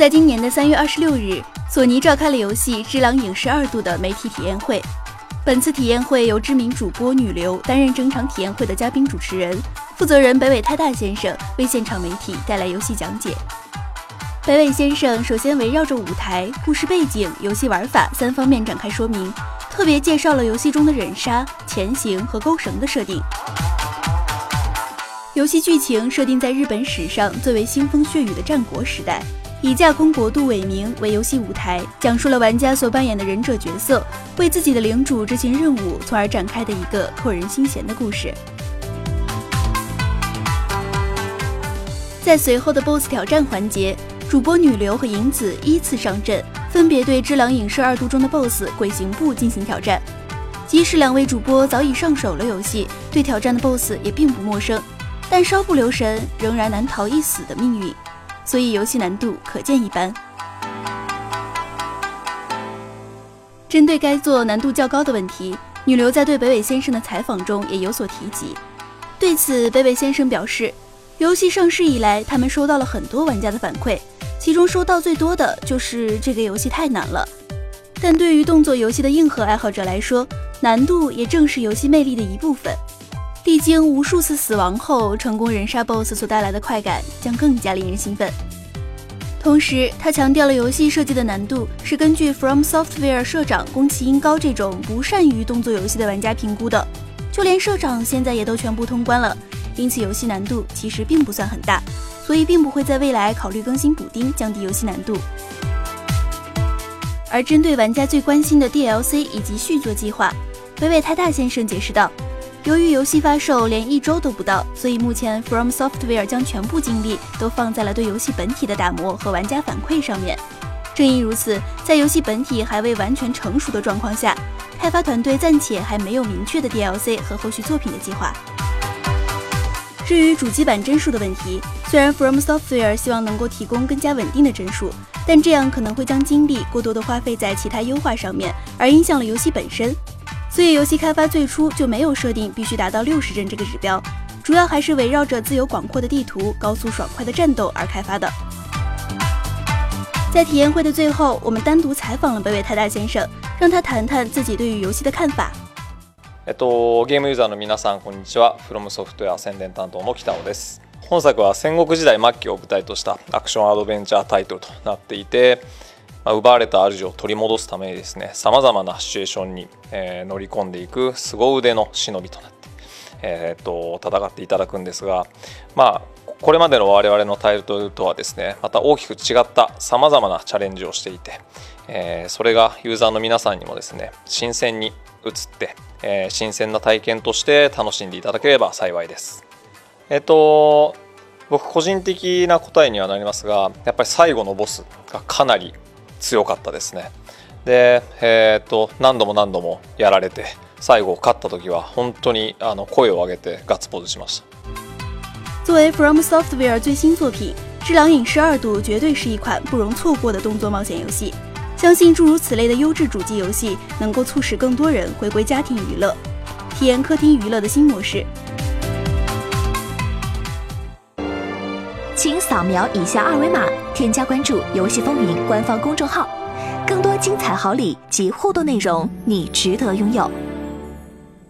在今年的三月二十六日，索尼召开了游戏《只狼影视二度》的媒体体验会。本次体验会由知名主播女流担任整场体验会的嘉宾主持人，负责人北尾太大先生为现场媒体带来游戏讲解。北尾先生首先围绕着舞台、故事背景、游戏玩法三方面展开说明，特别介绍了游戏中的忍杀、潜行和钩绳的设定。游戏剧情设定在日本史上最为腥风血雨的战国时代，以架空国度伟明为游戏舞台，讲述了玩家所扮演的忍者角色为自己的领主执行任务，从而展开的一个扣人心弦的故事。在随后的 BOSS 挑战环节。主播女流和银子依次上阵，分别对《只狼影视二度》中的 BOSS 鬼行部进行挑战。即使两位主播早已上手了游戏，对挑战的 BOSS 也并不陌生，但稍不留神，仍然难逃一死的命运。所以游戏难度可见一斑。针对该作难度较高的问题，女流在对北尾先生的采访中也有所提及。对此，北尾先生表示，游戏上市以来，他们收到了很多玩家的反馈。其中收到最多的就是这个游戏太难了，但对于动作游戏的硬核爱好者来说，难度也正是游戏魅力的一部分。历经无数次死亡后，成功人杀 BOSS 所带来的快感将更加令人兴奋。同时，他强调了游戏设计的难度是根据 From Software 社长宫崎英高这种不善于动作游戏的玩家评估的，就连社长现在也都全部通关了，因此游戏难度其实并不算很大。所以并不会在未来考虑更新补丁，降低游戏难度。而针对玩家最关心的 DLC 以及续作计划，北尾太大先生解释道：“由于游戏发售连一周都不到，所以目前 From Software 将全部精力都放在了对游戏本体的打磨和玩家反馈上面。正因如此，在游戏本体还未完全成熟的状况下，开发团队暂且还没有明确的 DLC 和后续作品的计划。”至于主机版帧数的问题，虽然 From Software 希望能够提供更加稳定的帧数，但这样可能会将精力过多的花费在其他优化上面，而影响了游戏本身。所以游戏开发最初就没有设定必须达到六十帧这个指标，主要还是围绕着自由广阔的地图、高速爽快的战斗而开发的。在体验会的最后，我们单独采访了北尾太大先生，让他谈谈自己对于游戏的看法。えっと、ゲームユーザーの皆さんこんにちはフロムソフトウェア宣伝担当の北尾です本作は戦国時代末期を舞台としたアクションアドベンチャータイトルとなっていて、 まあ、奪われた主を取り戻すためにですねさまざまなシチュエーションに、えー、乗り込んでいく凄腕の忍びとなって、えー、っと戦っていただくんですがまあこれまでの我々のタイトルとはですねまた大きく違ったさまざまなチャレンジをしていて、えー、それがユーザーの皆さんにもですね新鮮に映ってえー、新鮮な体験として楽しんでいただければ幸いです。えっと僕個人的な答えにはなりますがやっぱり最後のボスがかなり強かったですね。で、えー、っと何度も何度もやられて最後勝った時は本当にあの声を上げてガッツポーズしました。作为 From Software 最新作品，《只狼影视二度》绝对是一款不容错过的动作冒险游戏。相信诸如此类的优质主机游戏能够促使更多人回归家庭娱乐，体验客厅娱乐的新模式。请扫描以下二维码，添加关注“游戏风云”官方公众号，更多精彩好礼及互动内容，你值得拥有。